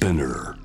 Spinner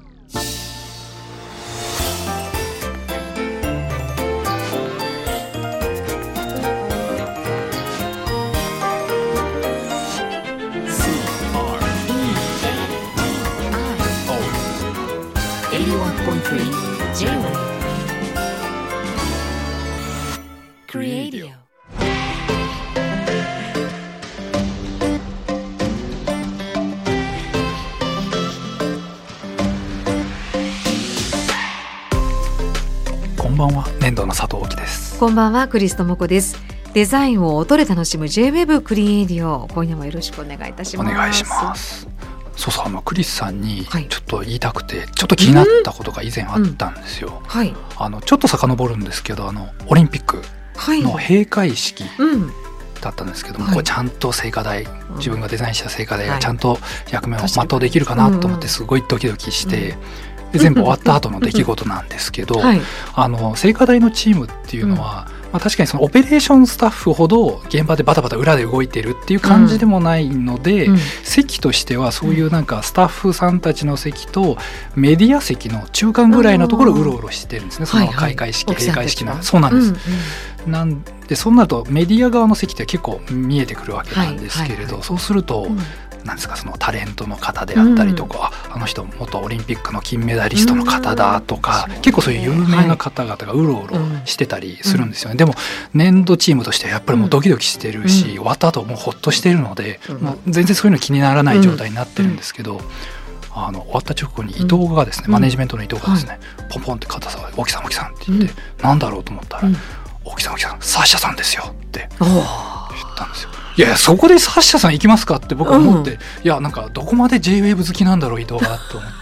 こんばんはクリストモコです。デザインを音で楽しむ J-WEB クリエイディオ。今夜もよろしくお願いいたします。お願いします。そうそうあのクリスさんにはい。ちょっと言いたくて、ちょっと気になったことが以前あったんですよ、はい。あのちょっと遡るんですけどあのオリンピックはい。の閉会式うん。だったんですけども、はい。これちゃんと聖火台自分がデザインした聖火台はい。がちゃんと役目を全うできるかなと思っうんうんてすごいドキドキして、で全部終わった後の出来事なんですけど、はい。あの聖火台のチームっていうのは、まあ、確かにそのオペレーションスタッフほど現場でバタバタ裏で動いてるっていう感じでもないので、うん。席としてはそういうなんかスタッフさんたちの席とメディア席の中間ぐらいのところをうろうろしてるんですね、その開会式、はいはい閉会式の。そうなんです、うんなんでそうなるとメディア側の席って結構見えてくるわけなんですけれど、はいはいはい。そうすると、うんなんですかそのタレントの方であったりとか、ああの人元オリンピックの金メダリストの方だとか、うん。結構そういう有名な方々がうろうろしてたりするんですよね、でも年度チームとしてはやっぱりもうドキドキしてるし、うん。終わった後もうほっとしてるので、うん。もう全然そういうの気にならない状態になってるんですけど。あの終わった直後に伊藤がですね、うん。マネジメントの伊藤がですね、ポンポンって肩触り「沖さん沖さん」って言って、なんだろうと思ったらうん「沖さん沖さんサッシャさんですよ」って言ったんですよ。いやそこでサッシャさん行きますかって僕は思って、うんいやなんかどこまで J-WAVE 好きなんだろう伊藤がと思って。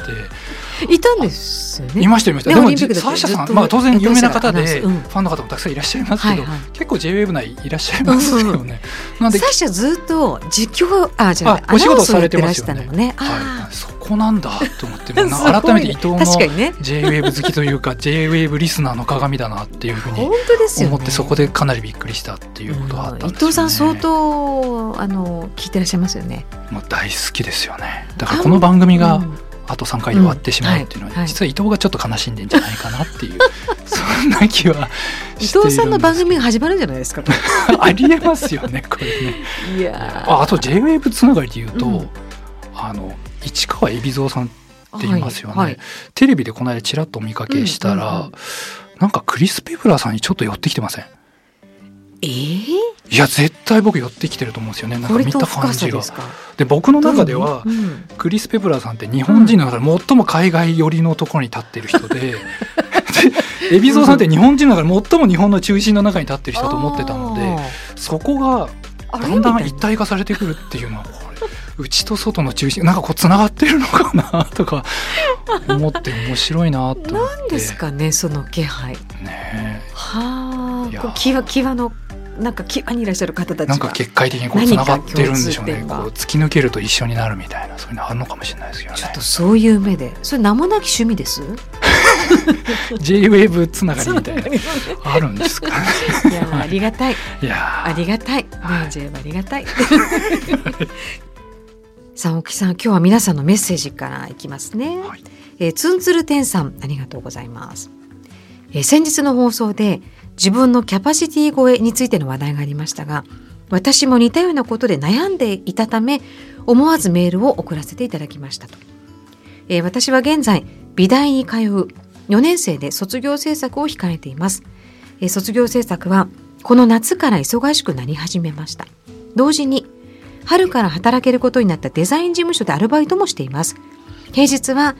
いたんですよね。いましたいました、ねでもサッシャさん、まあ、当然有名な方で、ファンの方もたくさんいらっしゃいますけど、はいはい。結構 J-WAVE 内いらっしゃいますよね。なんでサッシャずっと実況あじゃああお仕事されてましたのもね。はい、そこなんだと思って 改めて伊藤の J-WAVE 好きというか J-WAVE リスナーの鏡だなっていうふうに思ってそこでかなりびっくりしたっていうことがあったんですよ、ね。伊藤さん相当あの聞いてらっしゃいますよね。もう大好きですよね。だからこの番組がうん。あと3回で終わってしまうっていうのは、うん。はい。はい実は伊藤がちょっと悲しんでんじゃないかなっていうそんな気は伊藤さんの番組が始まるんじゃないですか？ありえますよねこれね。いやああと JWAVE つながりで言うと、うん。あの市川海老蔵さんって言いますよね、はい。はいテレビでこの間ちらっとお見かけしたら、うんうんうん。なんかクリス・ペプラーさんにちょっと寄ってきてません？えー、いや絶対僕寄ってきてると思うんですよね。なんか見た感じが。で僕の中では、うん。クリス・ペプラーさんって日本人の中で最も海外寄りのところに立ってる人で で海老蔵さんって日本人の中で最も日本の中心の中に立ってる人だと思ってたのでそこがだんだん一体化されてくるっていうのは内と外の中心なんかこうつながってるのかなとか思って面白いなと思ってなんですかねその気配。ねはあ。こう際際のなんか際にいらっしゃる方たちが。なんか結界的にこうつながってるんでしょうねこう突き抜けると一緒になるみたいなそういうのあるのかもしれないですけどねちょっとそういう目でそれ名もなき趣味です？J-WAVE つながりみたいな あるんですかねいやありがたい。いやありがたい。ねえ、ジェイはありがたい。さあ、沖さん、今日は皆さんのメッセージからいきますね。はいえーツンツルテンさん、ありがとうございます。えー先日の放送で自分のキャパシティ超えについての話題がありましたが、私も似たようなことで悩んでいたため、思わずメールを送らせていただきましたと。えー私は現在、美大に通う4年生で卒業制作を控えています。えー卒業制作はこの夏から忙しくなり始めました。同時に春から働けることになったデザイン事務所でアルバイトもしています。平日は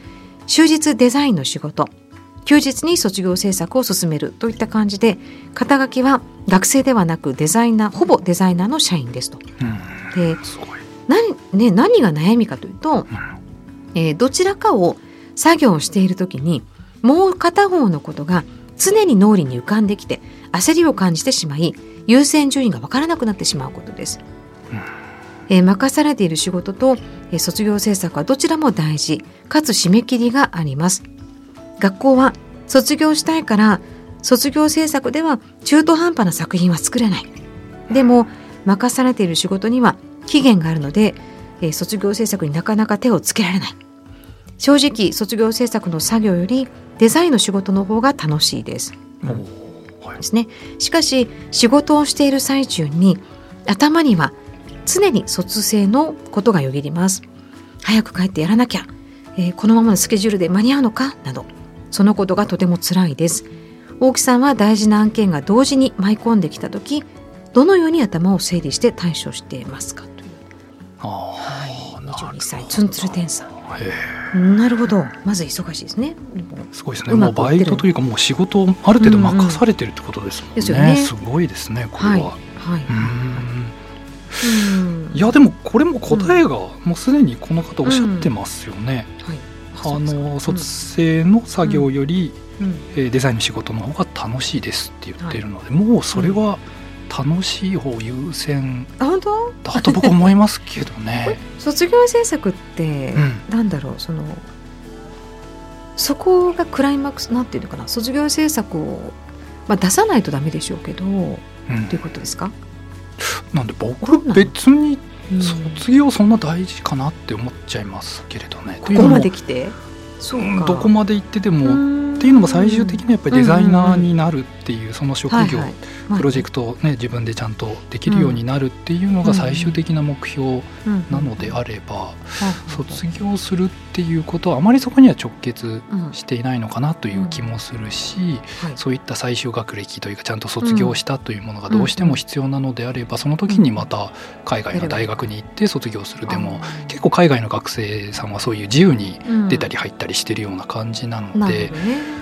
終日デザインの仕事、休日に卒業制作を進めるといった感じで、肩書きは学生ではなくデザイナー、ほぼデザイナーの社員ですと。うんで何,、ね、何が悩みかというと、うんえーどちらかを作業をしている時にもう片方のことが常に脳裏に浮かんできて焦りを感じてしまい優先順位が分からなくなってしまうことです。うんえー任されている仕事と、えー卒業制作はどちらも大事かつ締め切りがあります。学校は卒業したいから卒業制作では中途半端な作品は作れない。でも任されている仕事には期限があるので、えー卒業制作になかなか手をつけられない。正直卒業制作の作業よりデザインの仕事の方が楽しいです。ですね。しかし仕事をしている最中に頭には常に卒生のことがよぎります。早く帰ってやらなきゃ、えーこのままのスケジュールで間に合うのか？など。そのことがとても辛いです。大木さんは大事な案件が同時に舞い込んできた時どのように頭を整理して対処していますか？という。あはい。ーなるほど。22歳。ツンツルテンさんへなるほど。まず忙しいですね。ーすごいですね。うもうバイトというかもう仕事をある程度任されてるってことですもんね,、ですよね。すごいですねこれは、はい。はいいやでもこれも答えがもうすでにこの方おっしゃってますよね、はい。あの卒生の作業より、うん。えーデザインの仕事の方が楽しいですって言ってるので、もうそれは楽しい方優先だと僕は思いますけどね。卒業制作って、うん。なんだろうそのそこがクライマックスなんていうのかな？卒業制作を、まあ、出さないとダメでしょうけどうん。ということですか、なんでど僕別にうん。卒業そんな大事かなって思っちゃいますけれどね。ここまで来て？そうどこまで行ってでも、うん。っていうのも最終的にはやっぱりデザイナーになるっていうその職業、プロジェクトをね自分でちゃんとできるようになるっていうのが最終的な目標うん。なのであれば、うん卒業するっていうことはあまりそこには直結うん。していないのかなという気もするし、はい。そういった最終学歴というかちゃんと卒業したというものがどうしても必要なのであればその時にまた海外の大学に行って卒業するでも結構海外の学生さんはそういう自由に出たり入ったりしてるような感じなので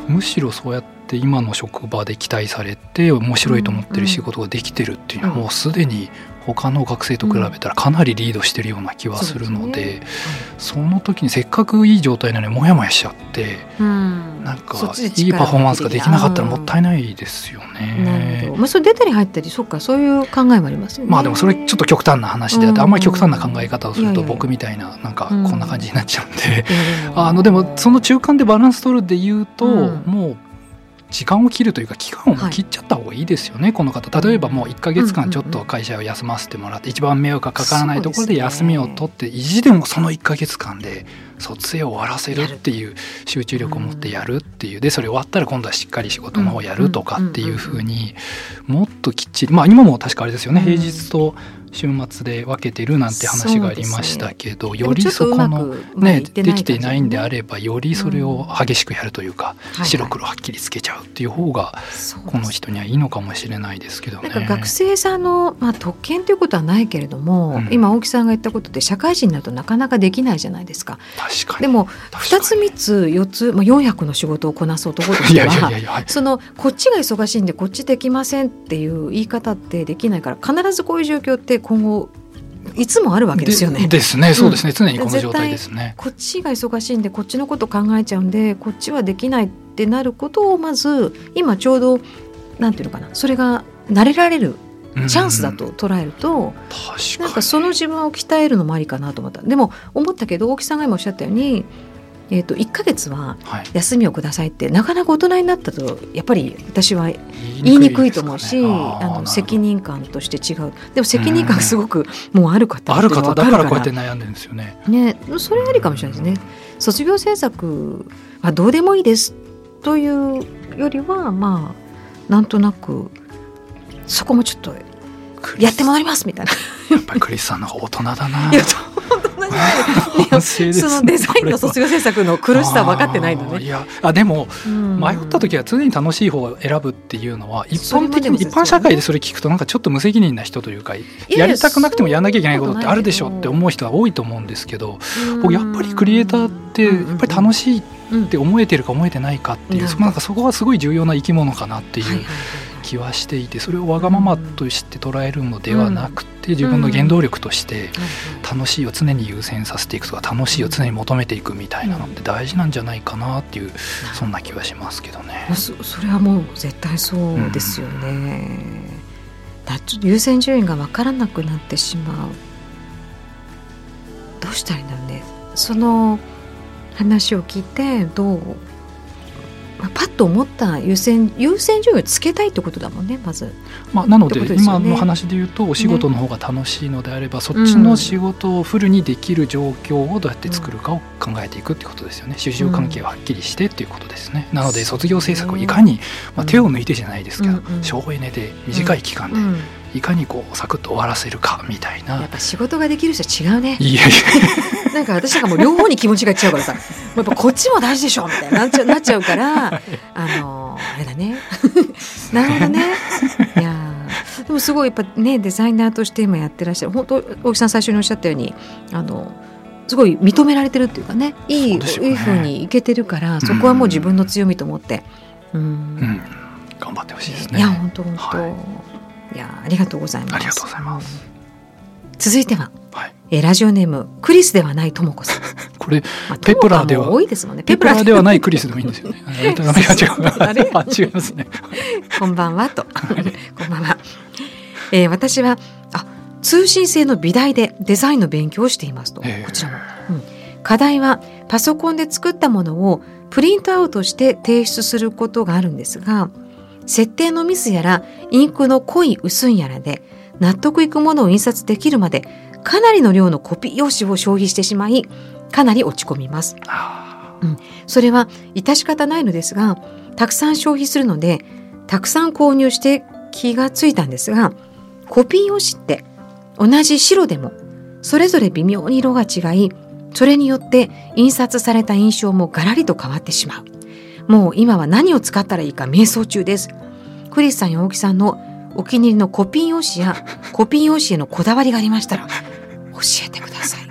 むしろそうやって今の職場で期待されて面白いと思ってる仕事ができてるっていうのはうん。もうすでに他の学生と比べたらかなりリードしてるような気はするのでそうですね。その時にせっかくいい状態なのにモヤモヤしちゃってうん。なんかいいパフォーマンスができなかったらもいったいないですよね。ど。。まあそれ出たり入ったりそっかそういう考えもありますよね。まあでもそれちょっと極端な話であってうん。あんまり極端な考え方をすると僕みたいななんかこうんんな感じになっちゃうんで。あのでもその中間でバランス取るで言うと、うん。もう時間を切るというか期間を切っちゃった方がいいですよね、この方。例えばもう1か月間ちょっと会社を休ませてもらって一番迷惑がかからないところで休みを取って意地でもその1か月間で卒業を終わらせるっていう集中力を持ってやるっていう。でそれ終わったら今度はしっかり仕事の方をやるとかっていうふうにもっときっちりまあ今も確かあれですよね。うん平日と週末で分けてるなんて話がありましたけど、よりそうこのね、いってできていないんで感あればよりそれを激しくやるというか、じね白黒はっきりつけちゃうっていう方がこの人にはいいのかもしれないですけどね。なんか学生さんの、まあ、特権ということはないけれども、うん。今大木さんが言ったことで社会人になるとなかなかできないじゃないですか。確かに。でも確か2つ3つ4つ、まあ、400の仕事をこなす男としてはそのこっちが忙しいんでこっちできませんっていう言い方ってできないから必ずこういう状況って今後いつもあるわけですよね。ですね。そうですね、常にこの状態ですね。こっちが忙しいんでこっちのこと考えちゃうんでこっちはできないってなることをまず今ちょうどなんていうのかな。それが慣れられるチャンスだと捉えると、確かに。なんかその自分を鍛えるのもありかなと思った。でも思ったけど大木さんが今おっしゃったように、えー、と1ヶ月ははい、休みをくださいってなかなか大人になったとやっぱり私は言いにくいと思うし、ねあの責任任感として違う。でも責任感がすごくもうある方ある方だからこうやって悩んでるんですよね。ね、それありかもしれないですね。卒業制作はどうでもいいですというよりはまあなんとなくそこもちょっとやって回りますみたいな。やっぱりクリスさんの大人だな。いや本当に反省です。ねそのデザインの卒業制作の苦しさ分かってないのね。いやあでもうん。迷った時は常に楽しい方を選ぶっていうのは一般的にね。一般社会でそれ聞くとなんかちょっと無責任な人というかややりたくなくてもやんなきゃいけないことってあるでしょって思う人は多いと思うんですけど僕やっぱりクリエイターってやっぱり楽しいって思えてるか思えてないかっていううん。そなんかそこはすごい重要な生き物かなっていうはいはいはい気はしていてそれをわがままとして捉えるのではなくて自分の原動力としてはい楽しいを常に優先させていくとか楽しいを常に求めていくみたいなのって大事なんじゃないかなっていうそんな気はしますけどね。そそれはもう絶対そうですよね。だちょっと優先順位が分からなくなってしまう。どうしたらいいんだろうね。その話を聞いてどうパッと思った優先優先順位をつけたいってことだもんねまず。まあ、なので、ね、今の話で言うとお仕事の方が楽しいのであれば、ね、そっちの仕事をフルにできる状況をどうやって作るかを考えていくってことですよね主従関係がはっきりしてっていうことですね。なので卒業制作をいかに、まあ、手を抜いてじゃないですけど、省エネで短い期間で。いかにこうサクッと終わらせるかみたいな。やっぱ仕事ができる人は違うね。いやいや。なんか私なんかもう両方に気持ちがいっちゃうからさ。やっぱこっちも大事でしょみたいな。なっちゃなっちゃうから。あのあれだね。なるほどね。いやでもすごいやっぱねデザイナーとして今やってらっしゃる。本当大木さん最初におっしゃったようにあのすごい認められてるっていうかね。いい、ね、いいふうにいけてるからそこはもう自分の強みと思って、うん、うん、頑張ってほしいですね。いや本当本当、はいいやありがとうございます。ありがとうございます。続いては、はい、えラジオネームクリスではないともこさん。これ、まあ、ペプラーでは多いですもんね。ペプラーではないクリスでもいいんですよね。違う。違いますね。こんばんはと。こんばんは。えー、私はあ通信制の美大でデザインの勉強をしていますと。こちらも、うん。課題はパソコンで作ったものをプリントアウトして提出することがあるんですが。設定のミスやらインクの濃い薄いやらで納得いくものを印刷できるまでかなりの量のコピー用紙を消費してしまいかなり落ち込みます、うん、それは致し方ないのですがたくさん消費するのでたくさん購入して気がついたんですがコピー用紙って同じ白でもそれぞれ微妙に色が違いそれによって印刷された印象もガラリと変わってしまうもう今は何を使ったらいいか迷走中です。クリスさんや大木さんのお気に入りのコピー用紙や コピー用紙へのこだわりがありましたら教えてください。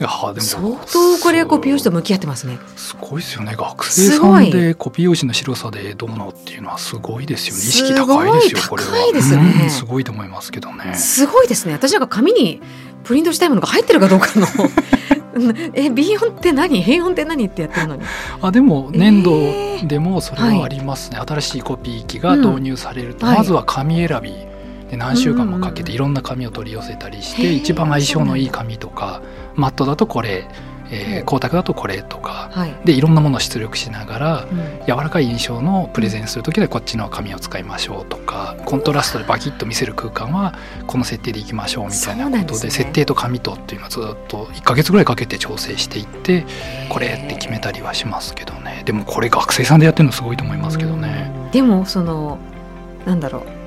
いやでも相当これはコピー用紙と向き合ってますね。すごいですよね。学生さんでコピー用紙の白さでどうのっていうのはすごいですよね。意識高いですよ。これは。高いですね、すごいと思いますけどね。すごいですね。私なんか紙にプリントしたいものが入ってるかどうかのえ B4 って何？A4 って何ってやってるのに？あでも粘土でもそれはありますね、えーはい、新しいコピー機が導入されると、うん、まずは紙選びで何週間もかけていろんな紙を取り寄せたりして、一番相性のいい紙とかマットだとこれえー、光沢だとこれとか、はい、でいろんなものを出力しながら、うん、柔らかい印象のプレゼンする時はこっちの紙を使いましょうとかコントラストでバキッと見せる空間はこの設定でいきましょうみたいなことで、ね、設定と紙とっていうのはずっと1か月ぐらいかけて調整していってこれって決めたりはしますけどね。でもこれ学生さんでやってるのすごいと思いますけどね。でもそのなんだろう。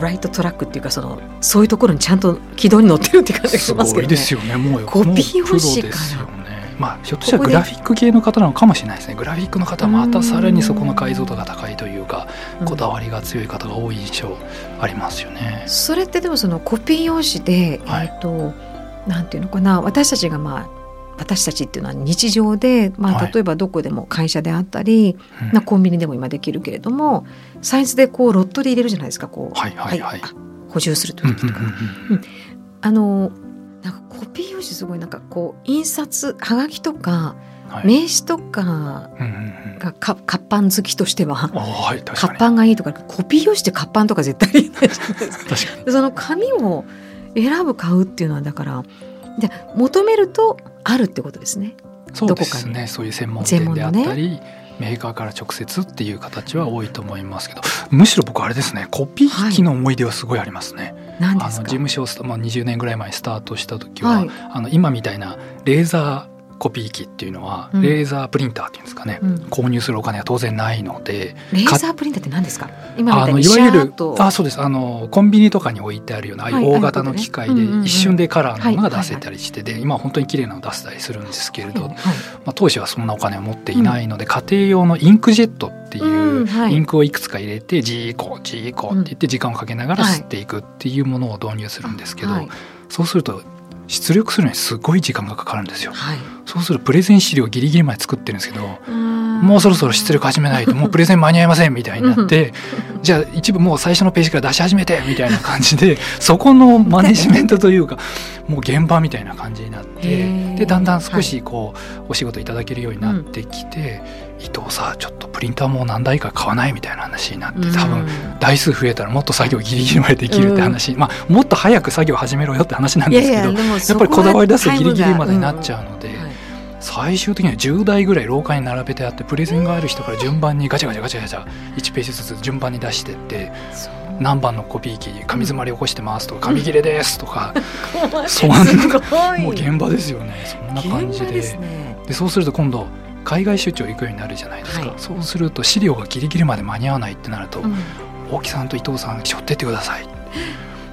ライトトラックっていうかそのそういうところにちゃんと軌道に乗ってるって感じがしますけどね。すごいですよね。もうコピー用紙からまあ、ひょっとしたらグラフィック系の方なのかもしれないですね。グラフィックの方またさらにそこの解像度が高いというかこだわりが強い方が多い印象ありますよね。それってでもそのコピー用紙で、はい、えーと、なんていうのかな私たちがまあ私たちっていうのは日常で、まあ、例えばどこでも会社であったり、はい、コンビニでも今できるけれどもサイズでこうロットで入れるじゃないですかこう、はいはいはい、補充するという時とか。あのなんかコピー用紙すごいなんかこう印刷はがきとか、はい、名刺とかがか活版好きとしては、はい、活版がいいとかコピー用紙って活版とか絶対言えないじゃないですか。その紙を選ぶ買うっていうのはだからで求めるとあるってことですね。そうですね。そういう専門店であったり、ね、メーカーから直接っていう形は多いと思いますけどむしろ僕あれですねコピー機の思い出はすごいありますね。はいあの事務所を、まあ、20年ぐらい前スタートした時は、はい、あの今みたいなレーザーコピー機っていうのは、うん、レーザープリンターっていうんですかね、うん、購入するお金は当然ないのでレーザープリンターって何ですか？今あのいわゆるあそうです。あのコンビニとかに置いてあるような、はい、大型の機械で一瞬でカラーのものが出せたりしてで今本当に綺麗なの出せたりするんですけれど、はい、まあ、当時はそんなお金を持っていないので、うん、家庭用のインクジェットっていうインクをいくつか入れてジーコジーコって言って時間をかけながら吸っていくっていうものを導入するんですけど、そうすると出力するのにすごい時間がかかるんですよ、はい、そうするとプレゼン資料ギリギリまで作ってるんですけどもうそろそろ出力始めないと もうプレゼン間に合いませんみたいになってじゃあ一部もう最初のページから出し始めてみたいな感じで そこのマネジメントというかもう現場みたいな感じになってでだんだん少しこう、お仕事いただけるようになってきて、伊藤さちょっとプリンターもう何台か買わないみたいな話になって多分台数増えたらもっと作業ギリギリまでできるって話、まあ、もっと早く作業始めろよって話なんですけどやっぱりこだわり出すとギリギリまでになっちゃうので。最終的には10台ぐらい廊下に並べてあってプレゼンがある人から順番にガチャガチャガチャガチャ1ページずつ順番に出してって何番のコピー機紙詰まり起こしてますとか紙切れですとか、そんなもう現場ですよね。そんな感じで。でそうすると今度海外出張行くようになるじゃないですか、はい、そうすると資料がギリギリまで間に合わないってなると、うん、大木さんと伊藤さん背負ってってください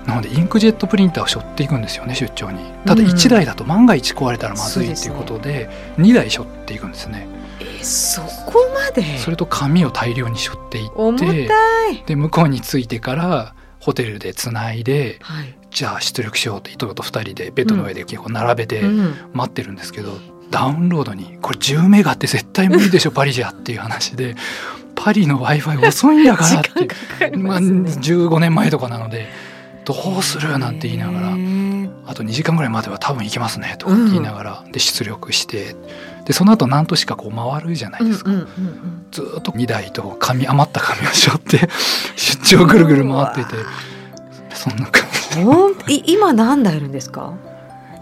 なのでインクジェットプリンターを背負っていくんですよね出張に。ただ1台だと万が一壊れたらまずいっていうことで2台背負っていくんですね。えそこまで？それと紙を大量に背負っていってで向こうに着いてからホテルでつないで、はい、じゃあ出力しようって伊藤と2人でベッドの上で結構並べて待ってるんですけど、うんうん、ダウンロードにこれ10メガって絶対無理でしょ パリじゃっていう話でパリの w i f i 遅いんだからって、ね、まあ、15年前とかなので。どうするなんて言いながらあと2時間ぐらいまでは多分行けますねとか言いながら、で出力してでその後何としかこう回るじゃないですか、ずっと2台と紙余った紙をしょって 出張ぐるぐる回っててそんな感じ。今何台あるんですか？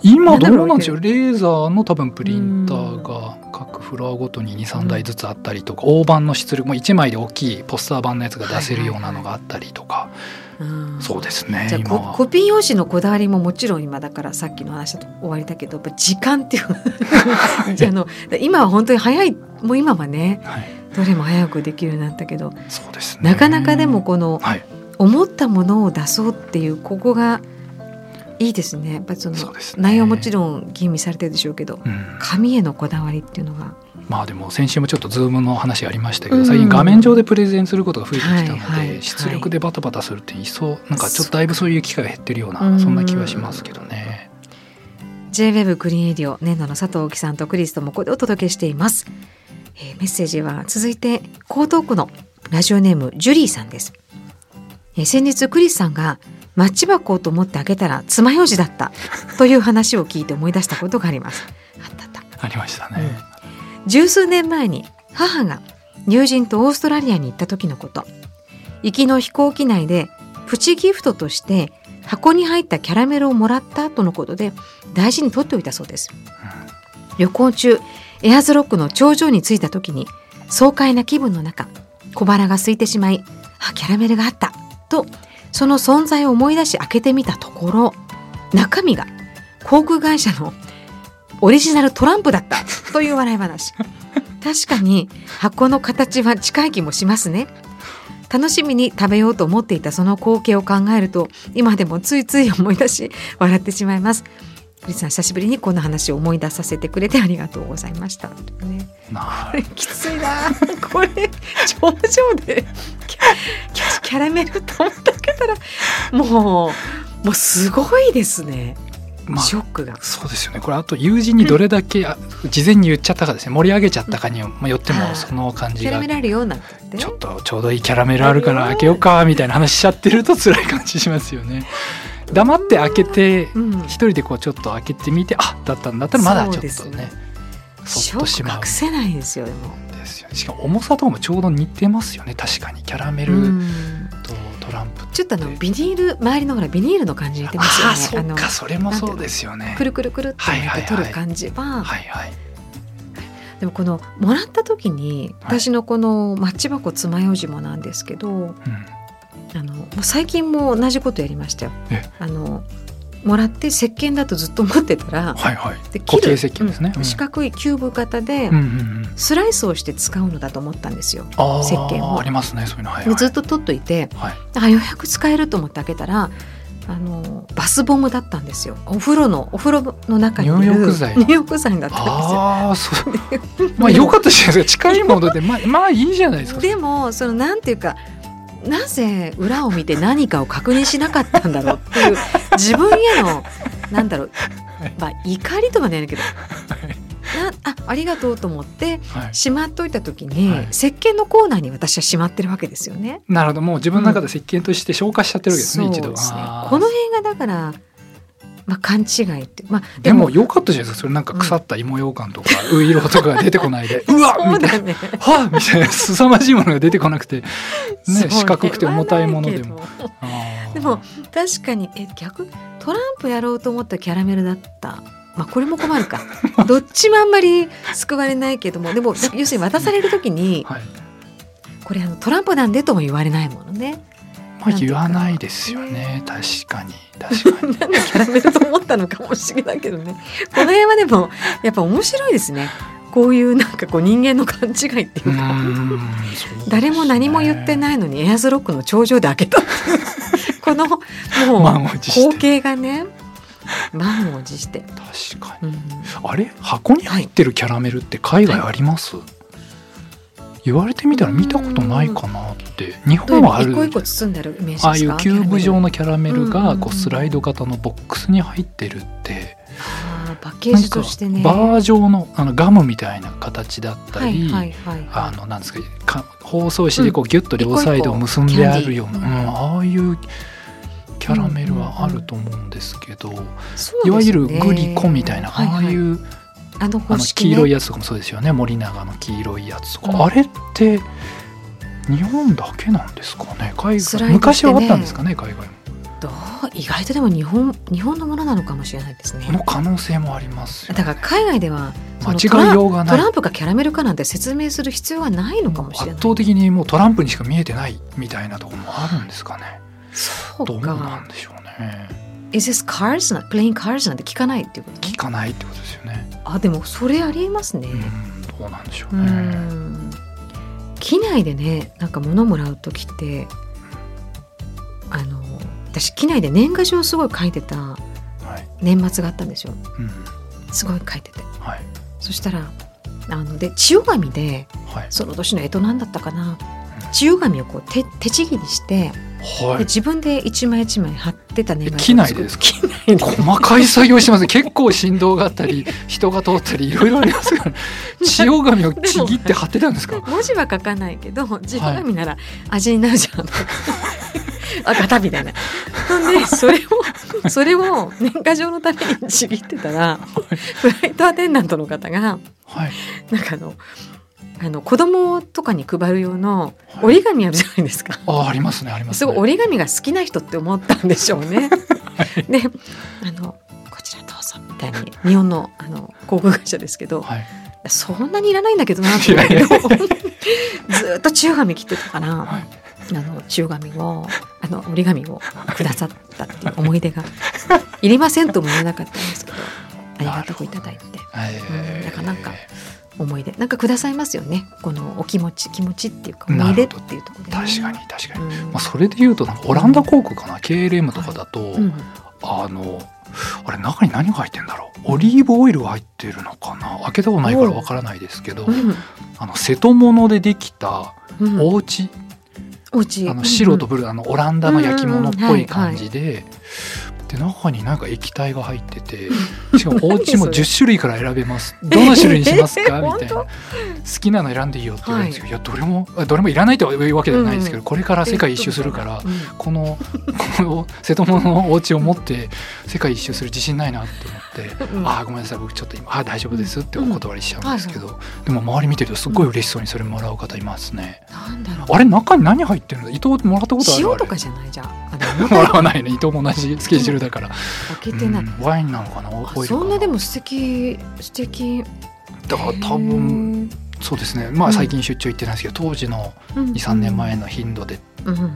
今どうなんでしょうレーザーの多分プリンターが各フロアごとに23台ずつあったりとか、大判の出力も1枚で大きいポスター版のやつが出せるようなのがあったりとか。そうですねじゃあコピー用紙のこだわりももちろん今だからさっきの話と終わりだけど時間っていう。あの今は本当に早い。もう今はね、はい、どれも早くできるようになったけどそうです、ね、なかなかでもこの、はい、思ったものを出そうっていうここがいいですね。やっぱりその内容もちろん吟味されてるでしょうけど、うん、紙へのこだわりっていうのが。まあでも先週もちょっとズームの話ありましたけど、最近画面上でプレゼンすることが増えてきたので、出力でバタバタするっていっそなんかちょっとだいぶそういう機会が減ってるようなそんな気はしますけどね。J-WEB クリーンエディオ年度の佐藤貴さんとクリスともここでお届けしています、えー、メッセージは続いて江東区のラジオネームジュリーさんです、えー、先日クリスさんがマッチ箱と思って開けたら爪楊枝だった。という話を聞いて思い出したことがあります。あったあった。ありましたね、うん。十数年前に母が友人とオーストラリアに行った時のこと。行きの飛行機内でプチギフトとして箱に入ったキャラメルをもらったとのことで大事に取っておいたそうです、旅行中エアーズロックの頂上に着いた時に爽快な気分の中小腹が空いてしまいあキャラメルがあったとその存在を思い出し開けてみたところ中身が航空会社のオリジナルトランプだったという笑い話。確かに箱の形は近い気もしますね。楽しみに食べようと思っていたその光景を考えると今でもついつい思い出し笑ってしまいます。クリスさん久しぶりにこの話を思い出させてくれてありがとうございました。ね、これきついな。これ頂上でキャラメルと思って開けたらもうもうすごいですね。まあ、ショックが。そうですよね。これあと友人にどれだけ、事前に言っちゃったかですね。盛り上げちゃったかによってもその感じが。ちょっとちょうどいいキャラメルあるから開けようかみたいな話しちゃってると辛い感じしますよね。黙って開けて一人でこうちょっと開けてみてあだったんだったらまだちょっとねそっとしまう。隠せないですよでも。ですよ、ね、しかも重さとかもちょうど似てますよね。確かに。キャラメルとトランプちょっとあのビニール周りのほらビニールの感じ似てますよね。あそっか。それもそうですよね。くるくるくるって取る感じは。はいはいでもこのもらった時に私のこのマッチ箱爪楊枝もなんですけど、うん、あのもう最近も同じことやりましたよ。あのもらって石鹸だとずっと持ってたら、はいはい、で切る。石鹸ですね、うん、四角いキューブ型で、スライスをして使うのだと思ったんですよ、石鹸を。ありますねそういうの、はいはい、ずっと取っといて、はい、あようやく使えると思って開けたらあのバスボムだったんですよ。お風呂のお風呂の中に入浴剤。入浴剤だったんですよ。あそう。まあよかったじゃないですか。近いものでまあまあいいじゃないですか。でもそのなんていうかなぜ裏を見て何かを確認しなかったんだろうっていう 自分へのなんだろう、まあ、怒りとはないけど。なあありがとうと思って、しまっといた時に、はい、石鹸のコーナーに私はしまってるわけですよね。なるほど。もう自分の中で石鹸として消化しちゃってるわけですね、うん、一度、ね、この辺がだからまあ、勘違いって、まあ、でもよかったじゃないですかそれ。なんか腐った芋ようかんとか、ういろとかが出てこないで。うわっみたいな、ね、はあみたいな。凄まじいものが出てこなくて、ね、四角くて重たいものでも。でも確かにえ逆？トランプやろうと思ったキャラメルだった。まあこれも困るか。どっちもあんまり救われないけども。でも要するに渡される時に、はい、これあのトランプなんでとも言われないものね。まあ言わないですよね。確かに。確かに。なんャラメルと思ったのかもしれないけどね。この辺はでもやっぱ面白いですね。こういうなんかこう人間の勘違いっていうか。誰も何も言ってないのにエアーズロックの頂上で開けた。このもう光景がね満を持して。確かに、うん、あれ？箱に入ってるキャラメルって海外あります、はい言われてみたら見たことないかなって日本はある。ああいうキューブ状のキャラメルがこうスライド型のボックスに入ってるって、パッケージとしてね。バー状のあのガムみたいな形だったり、あのなんですか包装紙でこうギュッと両サイドを結んであるような、うん、ああいうキャラメルはあると思うんですけど、いわゆるグリコみたいな、ああいうあの、ね、黄色いやつとかもそうですよね。森永の黄色いやつとか、うん、あれって日本だけなんですかね？海外、ね、昔はあったんですかね？海外も。どう？意外とでも日本日本のものなのかもしれないですね。の可能性もあります、ね、だから海外では間違いようがない。トランプかキャラメルかなんて説明する必要はないのかもしれない。圧倒的にもうトランプにしか見えてないみたいなところもあるんですかね？そうどうなんでしょうね。Is this cars な playing cars なんて聞かないっていうこと、ね、聞かないってことですよね。あでもそれありえますね。どうなんでしょうね。機内でねなんか物もらう時ってあの私機内で年賀状すごい書いてた年末があったんですよ。はいすごい書いてて。はい、そしたらあので千代紙で、はい、その年の干支なんだったかな、千代紙をこう手手ちぎりしてはい、で自分で一枚一枚貼ってたね機内でですか？細かい作業してます結構振動があったり 人が通ったりいろいろありますから 千代紙をちぎって貼ってたんですか？文字は書かないけど千代紙なら味になるじゃん、はい、あガタみたいな。ほんでそれをそれを年賀状のためにちぎってたら、はい、フライトアテンダントの方が、はい、なんかあのあの子供とかに配る用の折り紙あるじゃないですか。はい、あありますねあります、ね、すごい折り紙が好きな人って思ったんでしょうね。はい、であのこちらどうぞみたいに日本のあの航空会社ですけど、はい、そんなにいらないんだけどなって。ずっと中紙切ってたから。はい。あの中紙をあの折り紙をくださったっていう思い出がいりませんとも言えなかったんですけどありがたくいただいて、うん、だからなんか思い出。なんかくださいますよね。このお気持ち気持ちっていうか思い出っていうところで、ね、確かに確かに、うん、まあ、それでいうとオランダ航空かな、うん、KLM とかだと、はいうん、あのあれ中に何が入ってんだろう？オリーブオイルが入ってるのかな？開けたことないからわからないですけど、あの瀬戸物でできたお家、お家。あの白とブルー、あのオランダの焼き物っぽい。感じで、で中になんか液体が入っててしかもお家も10種類から選べます。どの種類にしますか？みたいな。好きなの選んでいいよって言われるんですけど、はい、いやどれもどれもいらないというわけではないですけど、うん、これから世界一周するから、うん、このこの瀬戸物のお家を持って世界一周する自信ないなって思って「うん、ああごめんなさい僕ちょっと今あ大丈夫です」ってお断りしちゃうんですけど、はいでも周り見てるとすごい嬉しそうにそれもらう方いますね。あれ中に何入ってるの？伊藤もらったことある？塩とかじゃない？じゃん。もらわないね。伊藤も同じスケジュールだから。開けてない、うん、ワインなのかな？そんなでも素敵素敵。だから多分そうですね。まあ最近出張行ってないですけど、当時の23年前の頻度で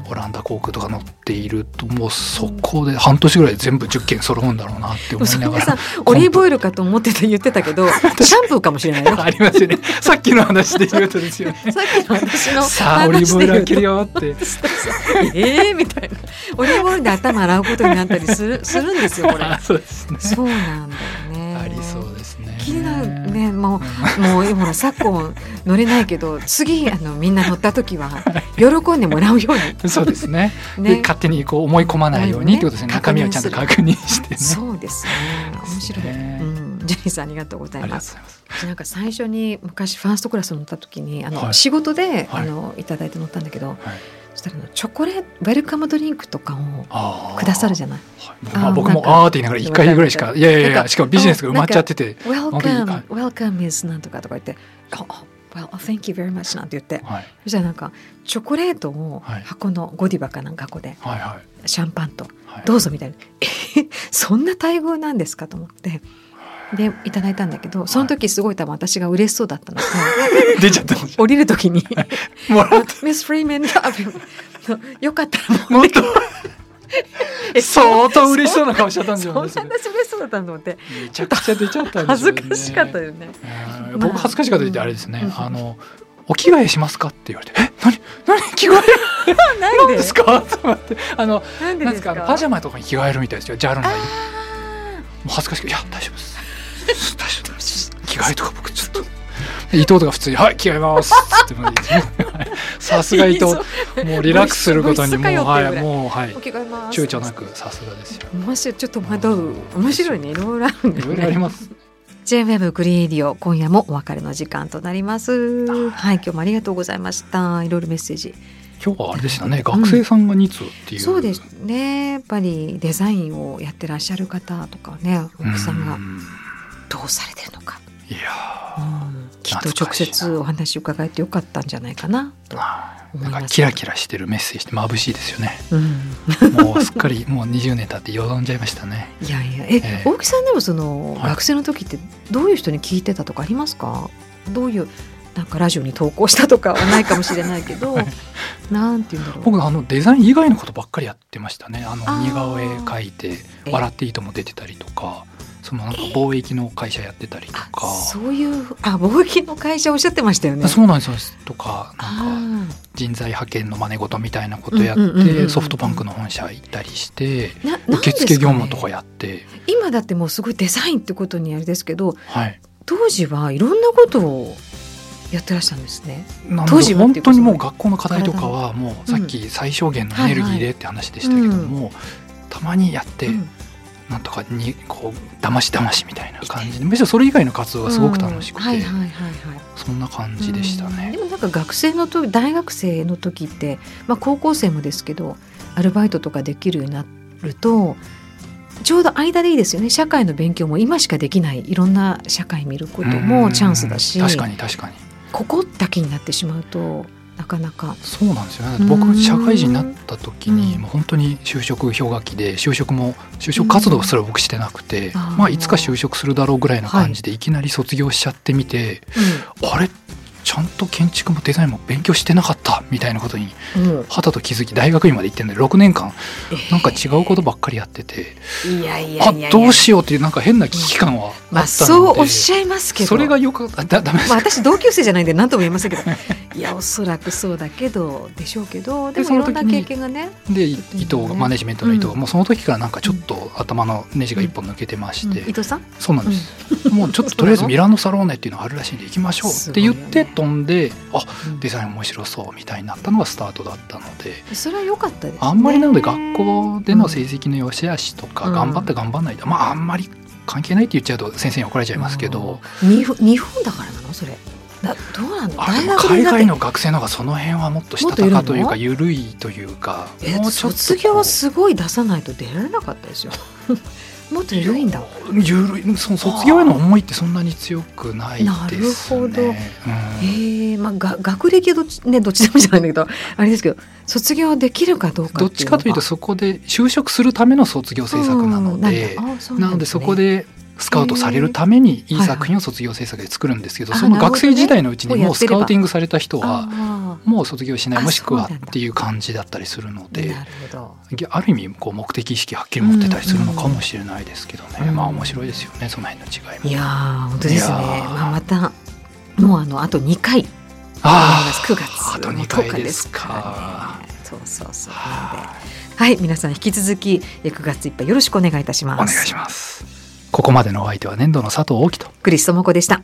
オランダ航空とか乗っているともう速攻で半年ぐらい全部10件揃うんだろうなって思いながら。オリーブオイルかと思ってた言ってたけどシャンプーかもしれないよ。ありますよね。さっきの話で言うとですよね。さっきの私のさあオリーブオイル開けるよって。ええみたいな。オリーブオイルで頭洗うことになったりするするんですよこれ。そうですね。そうなんだよね。ありそうですね気になるね。もうもうほら昨今乗れないけど次あのみんな乗った時は喜んでもらうように。そうですね。ね。勝手にこう思い込まないようにってことですね。中身をちゃんと確認して、ね、そうですね。面白い、ね、うん、ジェニーさんありがとうございます。なんか最初に昔ファーストクラス乗った時にあの、はい、仕事で、はい、あのいただいて乗ったんだけど、はいそしたらチョコレートウェルカムドリンクとかをくださるじゃない？まあ、僕もああって言いながら一回ぐらいしかいやいやいやしかもビジネスが埋まっちゃってて。Welcome Welcome is なんとかとか言って。Well, thank you very much なんて言って、はい、そしたらなんかチョコレートを箱のゴディバかなんか箱で、はいはい、シャンパンと、どうぞみたいな、えそんな待遇なんですかと思ってでいただいたんだけどその時すごい多分私が嬉しそうだったの。か、出ちゃった降りる時に。もらって「ミス・フリーメンよかったらもっと相当嬉しそうな顔しちゃったんですそんな嬉しそうだったのと思って。めちゃくちゃ出ちゃったんです恥よね。ずかしかったよね。うん。僕恥ずかしかったってあれですね、うん。あのお着替えしますかって言われてえ？何？何？着替え？なんで？すか？と思って。あのなんですすか？パジャマとかに着替えるみたいですよ。JAL の。もあう恥ずかしくいや大丈夫です着替えとか僕ちょっと。伊藤とか普通に「はい着替えます」ってさすが伊藤。もうリラックスすることにもうはいいもうはい。躊躇なくさすがですよ。面白い。ちょっと惑う面白いね。いろいろあるんだいろいろあります。J-WEB グリーディオ今夜もお別れの時間となります。はい今日もありがとうございました。いろいろメッセージ。今日はあれでしたね。学生さんが2通っていう、そうですね。やっぱりデザインをやってらっしゃる方とかね奥さんが。うんどうされてるのか、いやうん。きっと直接お話伺えてよかったんじゃないかな。とーはい思います。なんかキラキラしてるメッセージって眩しいですよね。うん。もうすっかりもう20年経ってよどんじゃいましたね。いやいや。え、ええ。大木さんでもその、はい。学生の時ってどういう人に聞いてたとかありますか？どういうなんかラジオに投稿したとかはないかもしれないけど、はい。なんて言うんだろう。僕あのデザイン以外のことばっかりやってましたね。あの似顔絵描いてえ「笑っていいとも」出てたりとかそのなんか貿易の会社やってたりとあかそういうあ貿易の会社おっしゃってましたよね。そうなんですとかなんかあ人材派遣の真似事みたいなことやってソフトバンクの本社行ったりして受付業務とかやって。今だってもうすごいデザインってことにあれですけどはい。当時はいろんなことをやってらっしゃるんですね。当時本当にもう学校の課題とかはもうさっき最小限のエネルギーでって話でしたけどもたまにやってうんなんとかにこうだましだましみたいな感じでむしろそれ以外の活動がすごく楽しくてうんはいはいはいはい。そんな感じでしたうん。ねで。もなんか学生の時大学生の時って、まあ、高校生もですけどアルバイトとかできるようになるとちょうど間でいいですよね。社会の勉強も今しかできないいろんな社会見ることもチャンスだし。うん確かに確かに。ここだけになってしまうとなかなか。そうなんですよね。うん。僕社会人になった時にうん。もう本当に就職氷河期で就職も就職活動すら僕してなくて、あー。まあいつか就職するだろうぐらいの感じでい。きなり卒業しちゃってみて、あれ？ちゃんと建築もデザインも勉強してなかったみたいなことにはたと気づき大学院まで行ってんで6年間。えー。なんか違うことばっかりやってて、あどうしようっていうなんか変な危機感はあったので、まあそうおっしゃいますけど。それがよかった。だダメですまあ、私同級生じゃないんで何とも言えませんけど。いやおそらくそうだけどでしょうけどででもいろんなその時に経験がね。で伊藤がマネジメントの伊藤が、うん。もうその時からなんかちょっと頭のネジが一本抜けてまして、うん。伊藤さん？そうなんです、もうちょっととりあえずミラノサローネっていうのがあるらしいんで行きましょうって言って飛んで、あデザイン面白そうみたいになったのがスタートだったのでそれは良かったです、ね、あんまりなので学校での成績の良し悪しとかうん。頑張って頑張んないと、まああんまり関係ないって言っちゃうと先生に怒られちゃいますけど、日本だからなの？それだどうなん海外のの学生の方がその辺はもっとしたたかというか緩いというかえもう卒業はすごい出さないと出られなかったですよ もっと緩いんだ。緩い。その卒業への思いってそんなに強くないですね。なるほど。うん。ええまあが学歴はどっちねどっちでもじゃないんだけど あれですけど卒業できるかどうかどっちかというとそこで就職するための卒業制作なので、なのでそこでスカウトされるためにいい作品を卒業制作で作るんですけど、その学生時代のうちにもうスカウティングされた人はあもう卒業しないあもしくはっていう感じだったりするのである意味こう目的意識はっきり持ってたりするのかもしれないですけどね、うん。まあ面白いですよねその辺の違いも。いやー本当ですね。まあまたもうあのあと2回。あ9月あと2回ですか。ねそうそうそう。はい。皆さん引き続きえ9月いっぱいよろしくお願いいたします。お願いします。ここまでのお相手は年度の佐藤大樹と。クリストモコでした。